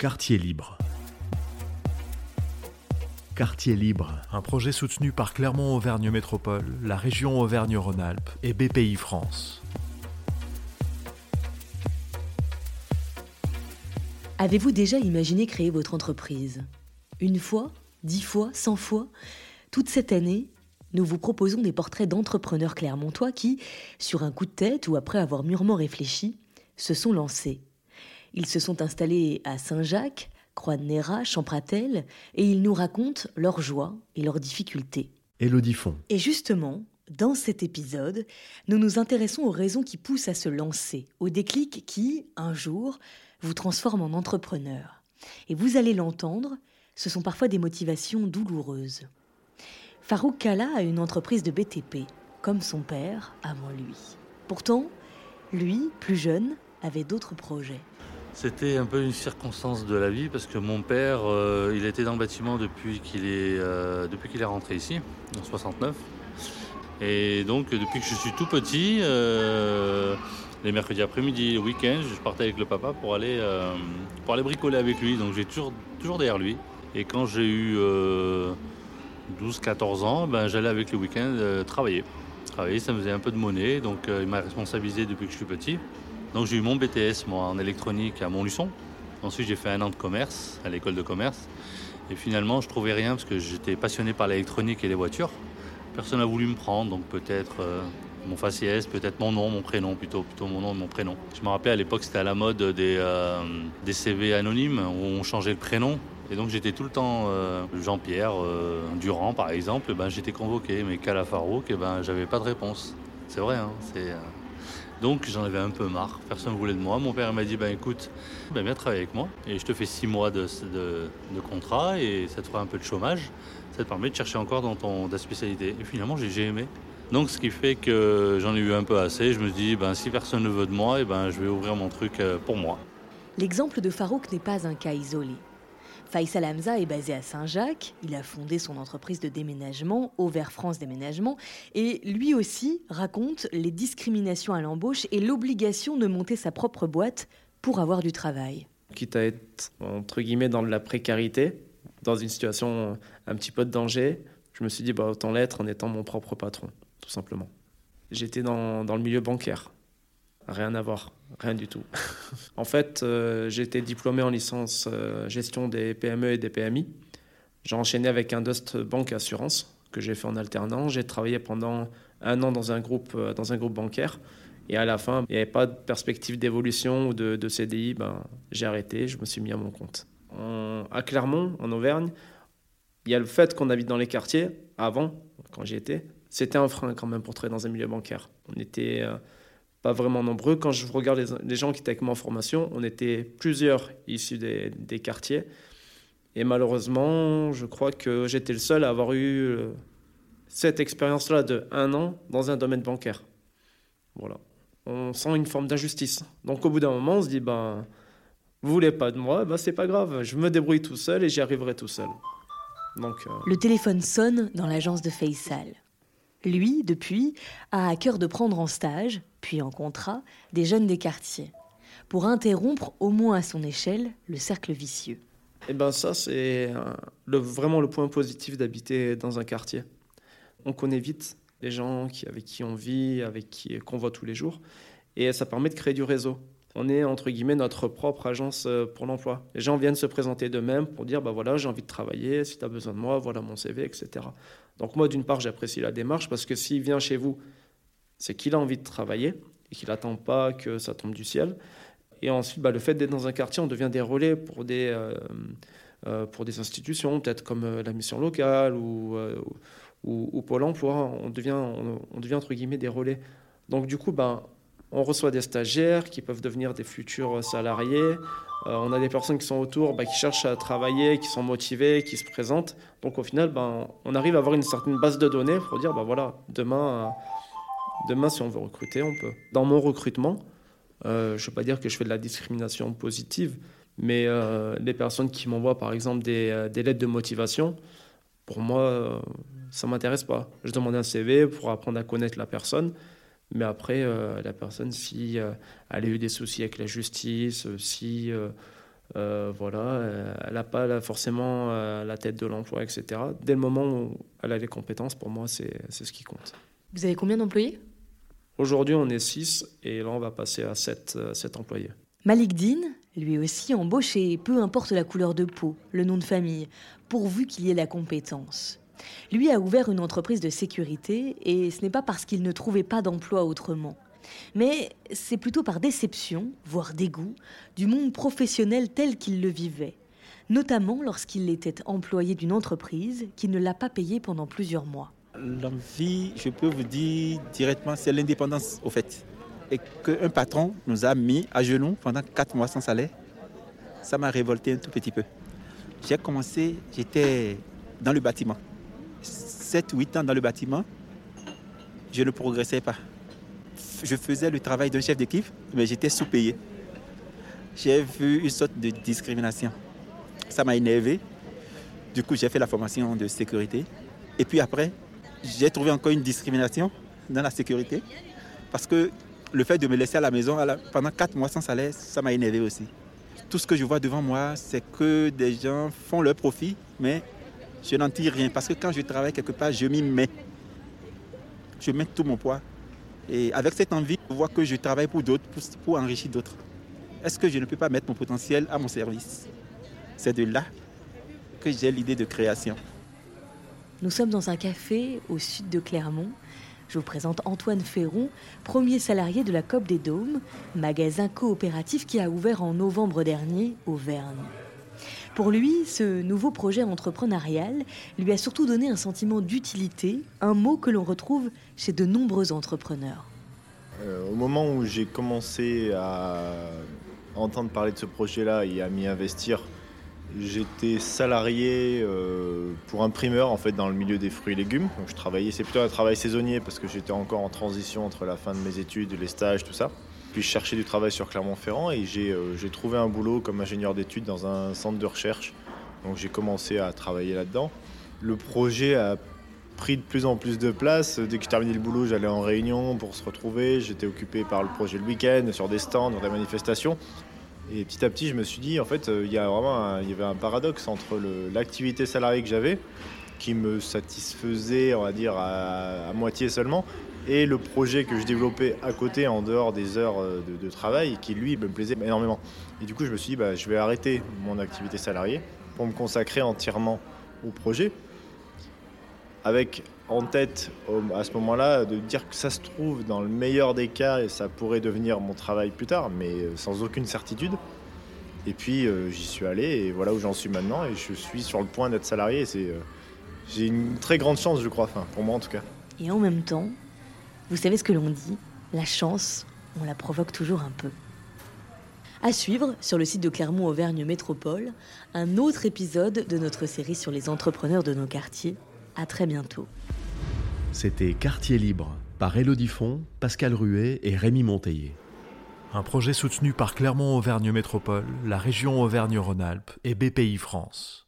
Quartier libre. Quartier libre, un projet soutenu par Clermont-Auvergne Métropole, la région Auvergne-Rhône-Alpes et BPI France. Avez-vous déjà imaginé créer votre entreprise? Une fois? Dix fois? Cent fois? Toute cette année, nous vous proposons des portraits d'entrepreneurs clermontois qui, sur un coup de tête ou après avoir mûrement réfléchi, se sont lancés. Ils se sont installés à Saint-Jacques, Croix-de-Néra, Champratel, et ils nous racontent leurs joies et leurs difficultés. Élodie Font. Et justement, dans cet épisode, nous nous intéressons aux raisons qui poussent à se lancer, aux déclics qui, un jour, vous transforment en entrepreneur. Et vous allez l'entendre, ce sont parfois des motivations douloureuses. Farouk Kala a une entreprise de BTP, comme son père avant lui. Pourtant, lui, plus jeune, avait d'autres projets. C'était un peu une circonstance de la vie parce que mon père, euh, il était dans le bâtiment depuis qu'il est, euh, est rentré ici, en 69. Et donc depuis que je suis tout petit, euh, les mercredis après-midi, le week-end, je partais avec le papa pour aller, pour aller bricoler avec lui. Donc j'ai toujours, toujours derrière lui. Et quand j'ai eu 12-14 ans, ben, j'allais avec le week-end travailler. Travailler, ça me faisait un peu de monnaie, donc il m'a responsabilisé depuis que je suis petit. Donc j'ai eu mon BTS moi en électronique à Montluçon. Ensuite j'ai fait un an de commerce à l'école de commerce. Et finalement je trouvais rien parce que j'étais passionné par l'électronique et les voitures. Personne n'a voulu me prendre, donc peut-être euh, mon faciès, peut-être mon nom, mon prénom plutôt, plutôt mon nom et mon prénom. Je me rappelais à l'époque c'était à la mode des, euh, des CV anonymes où on changeait le prénom. Et donc j'étais tout le temps euh, Jean-Pierre Durand par exemple, ben, j'étais convoqué, mais Calafarouk, et ben j'avais pas de réponse. C'est vrai, hein, donc j'en avais un peu marre, personne ne voulait de moi. Mon père m'a dit, ben écoute, viens travailler avec moi et je te fais six mois de, contrat et ça te fera un peu de chômage. Ça te permet de chercher encore dans ton spécialité. Et finalement, j'ai aimé. Donc ce qui fait que j'en ai eu un peu assez. Je me dis, ben, si personne ne veut de moi, et ben, je vais ouvrir mon truc euh, pour moi. L'exemple de Farouk n'est pas un cas isolé. Faisal Hamza est basé à Saint-Jacques, il a fondé son entreprise de déménagement, Auvert France Déménagement, et lui aussi raconte les discriminations à l'embauche et l'obligation de monter sa propre boîte pour avoir du travail. Quitte à être, entre guillemets, dans de la précarité, dans une situation un petit peu de danger, je me suis dit, bah, autant l'être en étant mon propre patron, tout simplement. J'étais dans, dans le milieu bancaire. Rien à voir, rien du tout. en fait, euh, j'ai été diplômé en licence euh, gestion des PME et des PMI. J'ai enchaîné avec un Dust Bank Assurance que j'ai fait en alternance. J'ai travaillé pendant un an dans un groupe, euh, dans un groupe bancaire. Et à la fin, il n'y avait pas de perspective d'évolution ou de, CDI. Ben, j'ai arrêté, je me suis mis à mon compte. à Clermont, en Auvergne, il y a le fait qu'on habite dans les quartiers. Avant, quand j'y étais, c'était un frein quand même pour travailler dans un milieu bancaire. On était pas vraiment nombreux. Quand je regarde les, gens qui étaient avec moi en formation, on était plusieurs issus des, quartiers. Et malheureusement, je crois que j'étais le seul à avoir eu euh, cette expérience-là de un an dans un domaine bancaire. Voilà. On sent une forme d'injustice. Donc au bout d'un moment, on se dit, ben, vous voulez pas de moi, ben, c'est pas grave, je me débrouille tout seul et j'y arriverai tout seul. Donc, euh, Le téléphone sonne dans l'agence de Faisal. Lui, depuis, a à cœur de prendre en stage, puis en contrat, des jeunes des quartiers, pour interrompre, au moins à son échelle, le cercle vicieux. Eh ben ça, c'est vraiment le point positif d'habiter dans un quartier. On connaît vite les gens qui, avec qui on vit, avec qui qu'on voit tous les jours, et ça permet de créer du réseau. On est entre guillemets notre propre agence euh, pour l'emploi. Les gens viennent se présenter d'eux-mêmes pour dire bah voilà j'ai envie de travailler, si tu as besoin de moi, voilà mon CV, etc. Donc moi, d'une part, j'apprécie la démarche parce que s'il vient chez vous, c'est qu'il a envie de travailler et qu'il n'attend pas que ça tombe du ciel. Et ensuite, bah, le fait d'être dans un quartier, on devient des relais pour des, euh, euh, pour des institutions, peut-être comme la mission locale ou, ou, Pôle emploi. On devient, on, devient, entre guillemets, des relais. Donc du coup, bah, on reçoit des stagiaires qui peuvent devenir des futurs salariés. Euh, on a des personnes qui sont autour, bah, qui cherchent à travailler, qui sont motivées, qui se présentent. Donc au final, ben, on arrive à avoir une certaine base de données pour dire, bah, voilà, demain, euh, demain, si on veut recruter, on peut. Dans mon recrutement, euh, je ne veux pas dire que je fais de la discrimination positive, mais les personnes qui m'envoient par exemple des, des, lettres de motivation, pour moi, ça ne m'intéresse pas. Je demande un CV pour apprendre à connaître la personne. Mais après, euh, la personne, si euh, elle a eu des soucis avec la justice, euh, si Euh, voilà, elle n'a pas forcément la tête de l'emploi, etc. Dès le moment où elle a les compétences, pour moi, c'est ce qui compte. Vous avez combien d'employés? Aujourd'hui, on est 6 et là, on va passer à 7, 7 employés. Malik Dean, lui aussi embauché, peu importe la couleur de peau, le nom de famille, pourvu qu'il y ait la compétence. Lui a ouvert une entreprise de sécurité et ce n'est pas parce qu'il ne trouvait pas d'emploi autrement. Mais c'est plutôt par déception, voire dégoût, du monde professionnel tel qu'il le vivait, notamment lorsqu'il était employé d'une entreprise qui ne l'a pas payé pendant plusieurs mois. L'envie, je peux vous dire directement, c'est l'indépendance au fait. Et qu'un patron nous a mis à genoux pendant quatre mois sans salaire, ça m'a révolté un tout petit peu. J'ai commencé, j'étais dans le bâtiment. 7-8 ans dans le bâtiment, je ne progressais pas. Je faisais le travail d'un chef d'équipe, mais j'étais sous-payé. J'ai vu une sorte de discrimination. Ça m'a énervé. Du coup, j'ai fait la formation de sécurité. Et puis après, j'ai trouvé encore une discrimination dans la sécurité. Parce que le fait de me laisser à la maison pendant 4 mois sans salaire, ça m'a énervé aussi. Tout ce que je vois devant moi, c'est que des gens font leur profit, mais je n'en tire rien parce que quand je travaille quelque part, je m'y mets. Je mets tout mon poids. Et avec cette envie, je vois que je travaille pour d'autres, pour, enrichir d'autres. Est-ce que je ne peux pas mettre mon potentiel à mon service? C'est de là que j'ai l'idée de création. Nous sommes dans un café au sud de Clermont. Je vous présente Antoine Ferron, premier salarié de la COP des Dômes, magasin coopératif qui a ouvert en novembre dernier au Verne. Pour lui, ce nouveau projet entrepreneurial lui a surtout donné un sentiment d'utilité, un mot que l'on retrouve chez de nombreux entrepreneurs. Euh, au moment où j'ai commencé à entendre parler de ce projet-là et à m'y investir, j'étais salarié euh, pour un primeur en fait dans le milieu des fruits et légumes. Je travaillais, c'est plutôt un travail saisonnier parce que j'étais encore en transition entre la fin de mes études, les stages, tout ça. Puis je cherchais du travail sur Clermont-Ferrand et euh, j'ai trouvé un boulot comme ingénieur d'études dans un centre de recherche. Donc j'ai commencé à travailler là-dedans. Le projet a pris de plus en plus de place. Dès que je terminais le boulot, j'allais en réunion pour se retrouver. J'étais occupé par le projet le week-end, sur des stands, dans des manifestations. Et petit à petit, je me suis dit, en fait, euh, il y, a vraiment il y avait un paradoxe entre l'activité salariée que j'avais, qui me satisfaisait, on va dire, à moitié seulement, et le projet que je développais à côté en dehors des heures euh, de, travail qui lui me plaisait énormément. Et du coup je me suis dit bah, je vais arrêter mon activité salariée pour me consacrer entièrement au projet avec en tête à ce moment-là de dire que ça se trouve dans le meilleur des cas et ça pourrait devenir mon travail plus tard mais euh, sans aucune certitude. Et puis euh, j'y suis allé et voilà où j'en suis maintenant et je suis sur le point d'être salarié. J'ai une très grande chance je crois, pour moi en tout cas. Et en même temps, vous savez ce que l'on dit La chance, on la provoque toujours un peu. À suivre, sur le site de Clermont-Auvergne Métropole, un autre épisode de notre série sur les entrepreneurs de nos quartiers. À très bientôt. C'était Quartier Libre par Elodie Font, Pascal Ruet et Rémi Monteillé. Un projet soutenu par Clermont-Auvergne Métropole, la région Auvergne-Rhône-Alpes et BPI France.